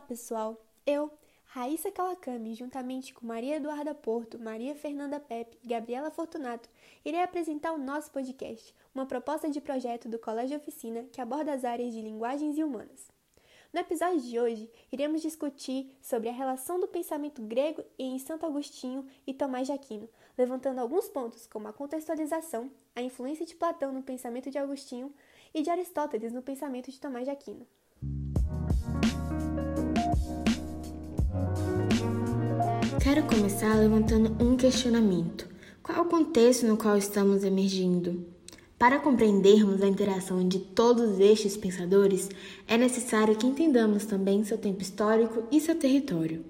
Olá, pessoal! Eu, Raíssa Kawakami, juntamente com Maria Eduarda Porto, Maria Fernanda Pepe e Gabriela Fortunato, irei apresentar o nosso podcast, uma proposta de projeto do Colégio Oficina que aborda as áreas de linguagens e humanas. No episódio de hoje, iremos discutir sobre a relação do pensamento grego em Santo Agostinho e Tomás de Aquino, levantando alguns pontos como a contextualização, a influência de Platão no pensamento de Agostinho e de Aristóteles no pensamento de Tomás de Aquino. Quero começar levantando um questionamento. Qual é o contexto no qual estamos emergindo? Para compreendermos a interação de todos estes pensadores, é necessário que entendamos também seu tempo histórico e seu território.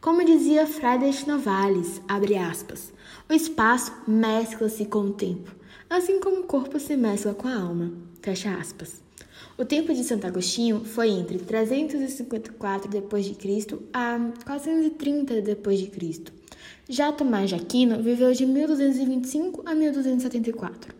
Como dizia Friedrich Novalis, aspas, o espaço mescla-se com o tempo, assim como o corpo se mescla com a alma, fecha aspas. O tempo de Santo Agostinho foi entre 354 d.C. a 430 d.C. Já Tomás de Aquino viveu de 1225 a 1274.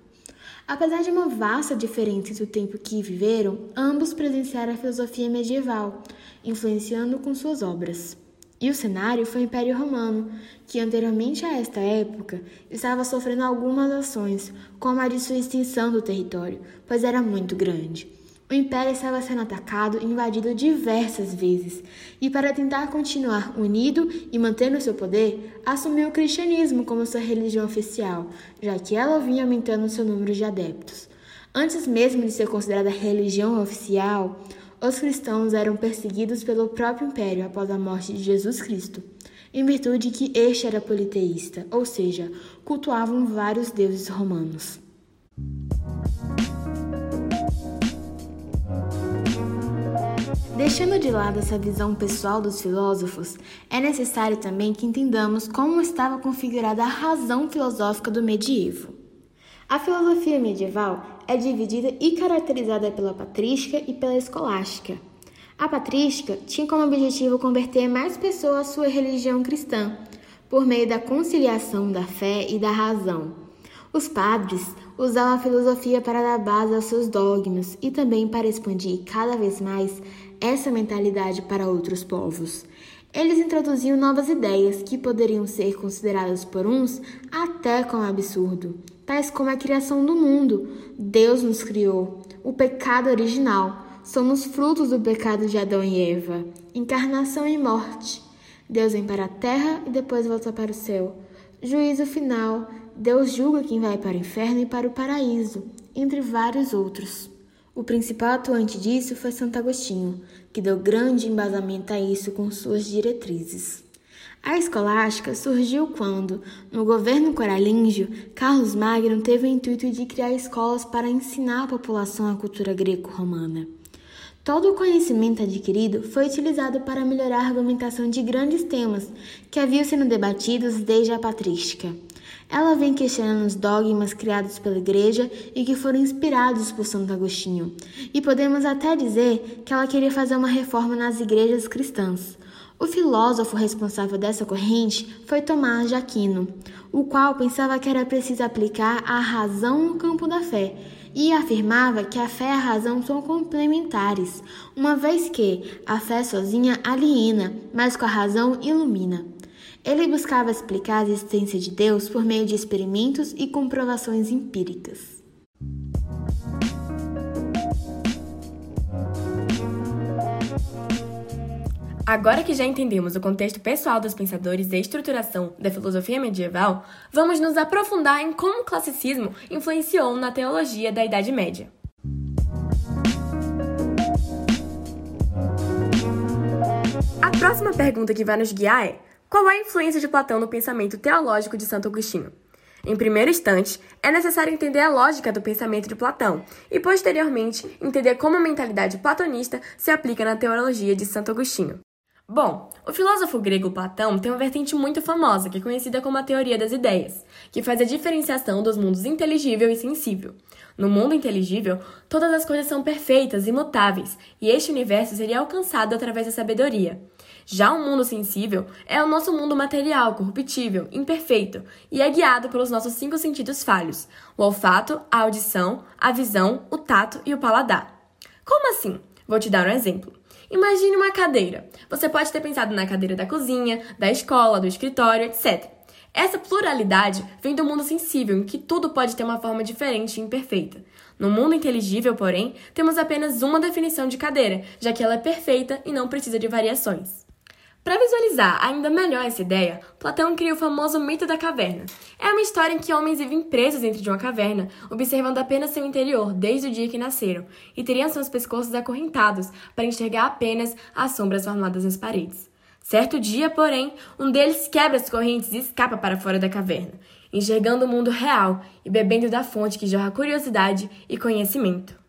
Apesar de uma vasta diferença entre o tempo que viveram, ambos presenciaram a filosofia medieval, influenciando com suas obras. E o cenário foi o Império Romano, que anteriormente a esta época estava sofrendo algumas ações, como a de sua extensão do território, pois era muito grande. O império estava sendo atacado e invadido diversas vezes, e para tentar continuar unido e manter o seu poder, assumiu o cristianismo como sua religião oficial, já que ela vinha aumentando seu número de adeptos. Antes mesmo de ser considerada religião oficial, os cristãos eram perseguidos pelo próprio império após a morte de Jesus Cristo, em virtude que este era politeísta, ou seja, cultuavam vários deuses romanos. Deixando de lado essa visão pessoal dos filósofos, é necessário também que entendamos como estava configurada a razão filosófica do medievo. A filosofia medieval é dividida e caracterizada pela patrística e pela escolástica. A patrística tinha como objetivo converter mais pessoas à sua religião cristã, por meio da conciliação da fé e da razão. Os padres usavam a filosofia para dar base aos seus dogmas e também para expandir cada vez mais essa mentalidade para outros povos. Eles introduziam novas ideias que poderiam ser consideradas por uns até como absurdo, tais como a criação do mundo. Deus nos criou, o pecado original. Somos frutos do pecado de Adão e Eva, encarnação e morte. Deus vem para a terra e depois volta para o céu. Juízo final, Deus julga quem vai para o inferno e para o paraíso, entre vários outros. O principal atuante disso foi Santo Agostinho, que deu grande embasamento a isso com suas diretrizes. A escolástica surgiu quando, no governo coralíngio, Carlos Magno teve o intuito de criar escolas para ensinar a população a cultura greco-romana. Todo o conhecimento adquirido foi utilizado para melhorar a argumentação de grandes temas que haviam sido debatidos desde a patrística. Ela vem questionando os dogmas criados pela Igreja e que foram inspirados por Santo Agostinho. E podemos até dizer que ela queria fazer uma reforma nas igrejas cristãs. O filósofo responsável dessa corrente foi Tomás de Aquino, o qual pensava que era preciso aplicar a razão no campo da fé e afirmava que a fé e a razão são complementares, uma vez que a fé sozinha aliena, mas com a razão ilumina. Ele buscava explicar a existência de Deus por meio de experimentos e comprovações empíricas. Agora que já entendemos o contexto pessoal dos pensadores e a estruturação da filosofia medieval, vamos nos aprofundar em como o classicismo influenciou na teologia da Idade Média. A próxima pergunta que vai nos guiar é: qual é a influência de Platão no pensamento teológico de Santo Agostinho? Em primeiro instante, é necessário entender a lógica do pensamento de Platão e, posteriormente, entender como a mentalidade platonista se aplica na teologia de Santo Agostinho. Bom, o filósofo grego Platão tem uma vertente muito famosa, que é conhecida como a teoria das ideias, que faz a diferenciação dos mundos inteligível e sensível. No mundo inteligível, todas as coisas são perfeitas, imutáveis, e este universo seria alcançado através da sabedoria. Já o mundo sensível é o nosso mundo material, corruptível, imperfeito, e é guiado pelos nossos cinco sentidos falhos: o olfato, a audição, a visão, o tato e o paladar. Como assim? Vou te dar um exemplo. Imagine uma cadeira. Você pode ter pensado na cadeira da cozinha, da escola, do escritório, etc. Essa pluralidade vem do mundo sensível, em que tudo pode ter uma forma diferente e imperfeita. No mundo inteligível, porém, temos apenas uma definição de cadeira, já que ela é perfeita e não precisa de variações. Para visualizar ainda melhor essa ideia, Platão cria o famoso mito da caverna. É uma história em que homens vivem presos dentro de uma caverna, observando apenas seu interior desde o dia que nasceram, e teriam seus pescoços acorrentados para enxergar apenas as sombras formadas nas paredes. Certo dia, porém, um deles quebra as correntes e escapa para fora da caverna, enxergando o mundo real e bebendo da fonte que jorra curiosidade e conhecimento.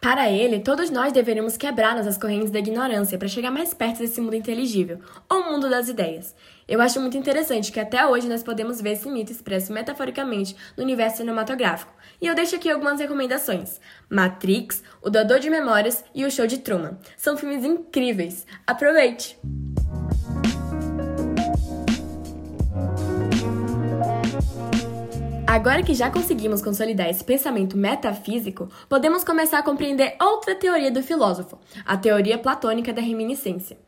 Para ele, todos nós deveríamos quebrar nossas correntes da ignorância para chegar mais perto desse mundo inteligível, ou mundo das ideias. Eu acho muito interessante que até hoje nós podemos ver esse mito expresso metaforicamente no universo cinematográfico. E eu deixo aqui algumas recomendações: Matrix, O Doador de Memórias e O Show de Truman. São filmes incríveis. Aproveite! Agora que já conseguimos consolidar esse pensamento metafísico, podemos começar a compreender outra teoria do filósofo, a teoria platônica da reminiscência.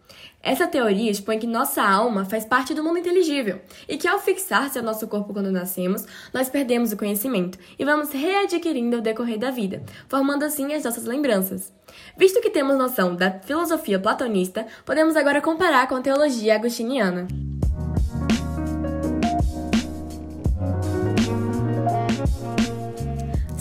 Essa teoria expõe que nossa alma faz parte do mundo inteligível e que, ao fixar-se ao nosso corpo quando nascemos, nós perdemos o conhecimento e vamos readquirindo ao decorrer da vida, formando assim as nossas lembranças. Visto que temos noção da filosofia platonista, podemos agora comparar com a teologia agostiniana.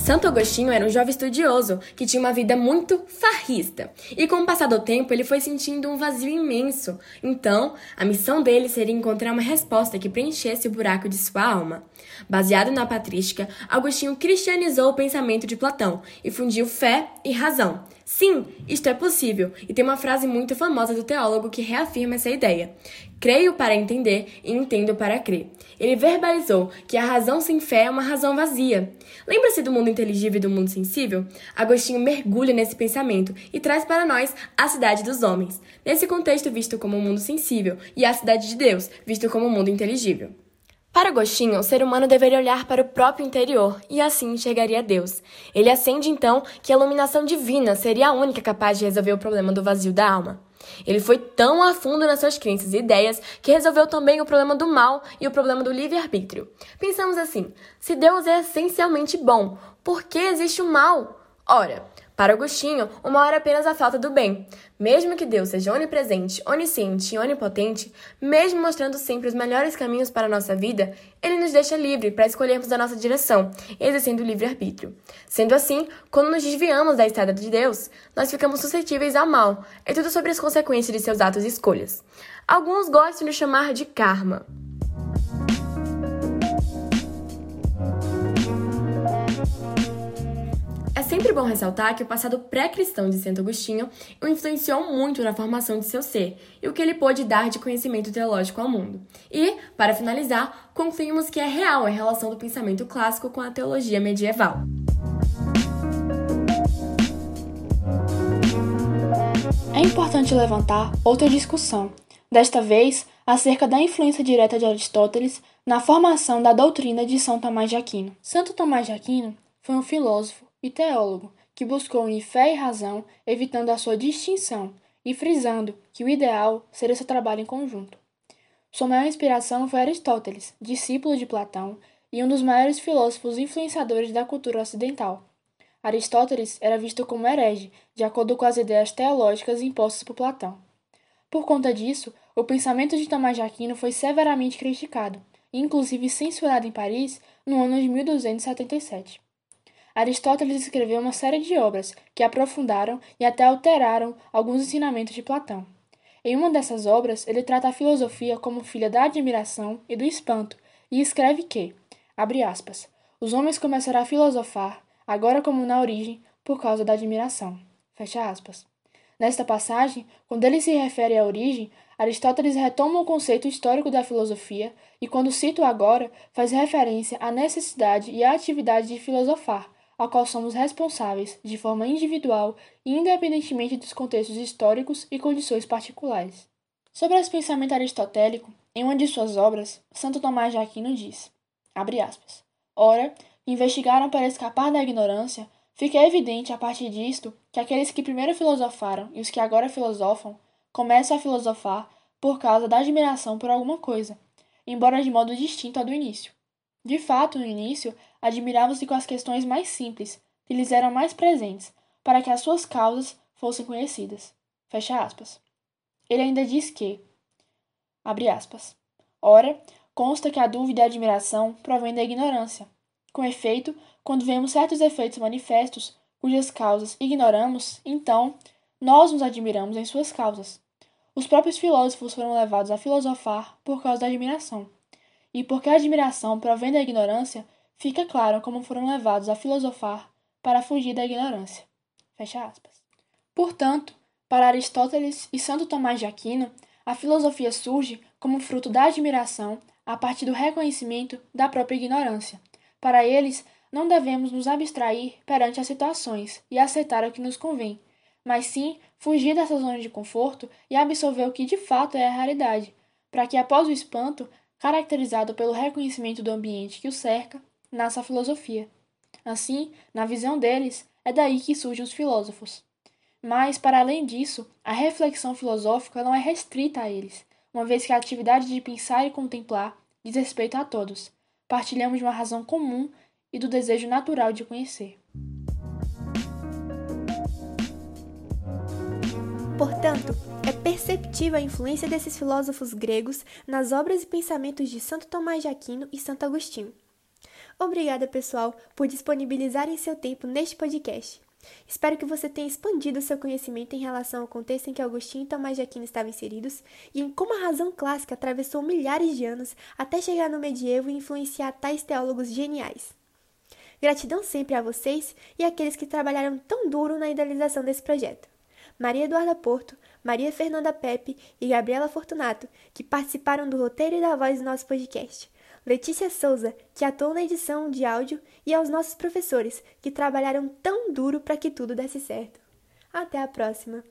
Santo Agostinho era um jovem estudioso que tinha uma vida muito farrista. E com o passar do tempo, ele foi sentindo um vazio imenso. Então, a missão dele seria encontrar uma resposta que preenchesse o buraco de sua alma. Baseado na patrística, Agostinho cristianizou o pensamento de Platão e fundiu fé e razão. Sim, isto é possível, e tem uma frase muito famosa do teólogo que reafirma essa ideia. Creio para entender e entendo para crer. Ele verbalizou que a razão sem fé é uma razão vazia. Lembra-se do mundo inteligível e do mundo sensível? Agostinho mergulha nesse pensamento e traz para nós a cidade dos homens, nesse contexto visto como um mundo sensível, e a cidade de Deus, visto como um mundo inteligível. Para Agostinho, o ser humano deveria olhar para o próprio interior e assim enxergaria Deus. Ele acende então que a iluminação divina seria a única capaz de resolver o problema do vazio da alma. Ele foi tão a fundo nas suas crenças e ideias que resolveu também o problema do mal e o problema do livre-arbítrio. Pensamos assim: se Deus é essencialmente bom, por que existe o mal? Ora, para Agostinho, o mal era apenas a falta do bem. Mesmo que Deus seja onipresente, onisciente e onipotente, mesmo mostrando sempre os melhores caminhos para a nossa vida, ele nos deixa livre para escolhermos a nossa direção, exercendo o livre-arbítrio. Sendo assim, quando nos desviamos da estrada de Deus, nós ficamos suscetíveis ao mal. É tudo sobre as consequências de seus atos e escolhas. Alguns gostam de chamar de karma. Bom ressaltar que o passado pré-cristão de Santo Agostinho o influenciou muito na formação de seu ser e o que ele pôde dar de conhecimento teológico ao mundo. E, para finalizar, concluímos que é real a relação do pensamento clássico com a teologia medieval. É importante levantar outra discussão, desta vez acerca da influência direta de Aristóteles na formação da doutrina de São Tomás de Aquino. Santo Tomás de Aquino foi um filósofo, e teólogo, que buscou unir fé e razão, evitando a sua distinção e frisando que o ideal seria seu trabalho em conjunto. Sua maior inspiração foi Aristóteles, discípulo de Platão e um dos maiores filósofos influenciadores da cultura ocidental. Aristóteles era visto como herege, de acordo com as ideias teológicas impostas por Platão. Por conta disso, o pensamento de Tomás de Aquino foi severamente criticado, inclusive censurado em Paris no ano de 1277. Aristóteles escreveu uma série de obras que aprofundaram e até alteraram alguns ensinamentos de Platão. Em uma dessas obras, ele trata a filosofia como filha da admiração e do espanto e escreve que, abre aspas, os homens começarão a filosofar, agora como na origem, por causa da admiração. Fecha aspas. Nesta passagem, quando ele se refere à origem, Aristóteles retoma o conceito histórico da filosofia e, quando cita o agora, faz referência à necessidade e à atividade de filosofar, a qual somos responsáveis de forma individual e independentemente dos contextos históricos e condições particulares. Sobre esse pensamento aristotélico, em uma de suas obras, Santo Tomás de Aquino diz: aspas. Ora, investigaram para escapar da ignorância, Fica evidente a partir disto que aqueles que primeiro filosofaram e os que agora filosofam começam a filosofar por causa da admiração por alguma coisa, embora de modo distinto ao do início. De fato, no início, admiravam-se com as questões mais simples, que lhes eram mais presentes, para que as suas causas fossem conhecidas. Fecha aspas. Ele ainda diz que, abre aspas, ora, consta que a dúvida e a admiração provêm da ignorância. Com efeito, quando vemos certos efeitos manifestos, cujas causas ignoramos, então nós nos admiramos em suas causas. Os próprios filósofos foram levados a filosofar por causa da admiração. E porque a admiração provém da ignorância, fica claro como foram levados a filosofar para fugir da ignorância. Fecha aspas. Portanto, para Aristóteles e Santo Tomás de Aquino, a filosofia surge como fruto da admiração a partir do reconhecimento da própria ignorância. Para eles, não devemos nos abstrair perante as situações e aceitar o que nos convém, mas sim fugir dessa zona de conforto e absorver o que de fato é a realidade, para que após o espanto, caracterizado pelo reconhecimento do ambiente que o cerca, nasça a filosofia. Assim, na visão deles, é daí que surgem os filósofos. Mas, para além disso, a reflexão filosófica não é restrita a eles, uma vez que a atividade de pensar e contemplar diz respeito a todos. Partilhamos de uma razão comum e do desejo natural de conhecer. Portanto, é perceptível a influência desses filósofos gregos nas obras e pensamentos de Santo Tomás de Aquino e Santo Agostinho. Obrigada, pessoal, por disponibilizarem seu tempo neste podcast. Espero que você tenha expandido seu conhecimento em relação ao contexto em que Agostinho e Tomás de Aquino estavam inseridos e em como a razão clássica atravessou milhares de anos até chegar no medievo e influenciar tais teólogos geniais. Gratidão sempre a vocês e àqueles que trabalharam tão duro na idealização desse projeto. Maria Eduarda Porto, Maria Fernanda Pepe e Gabriela Fortunato, que participaram do roteiro e da voz do nosso podcast. Letícia Souza, que atuou na edição de áudio, e aos nossos professores, que trabalharam tão duro para que tudo desse certo. Até a próxima!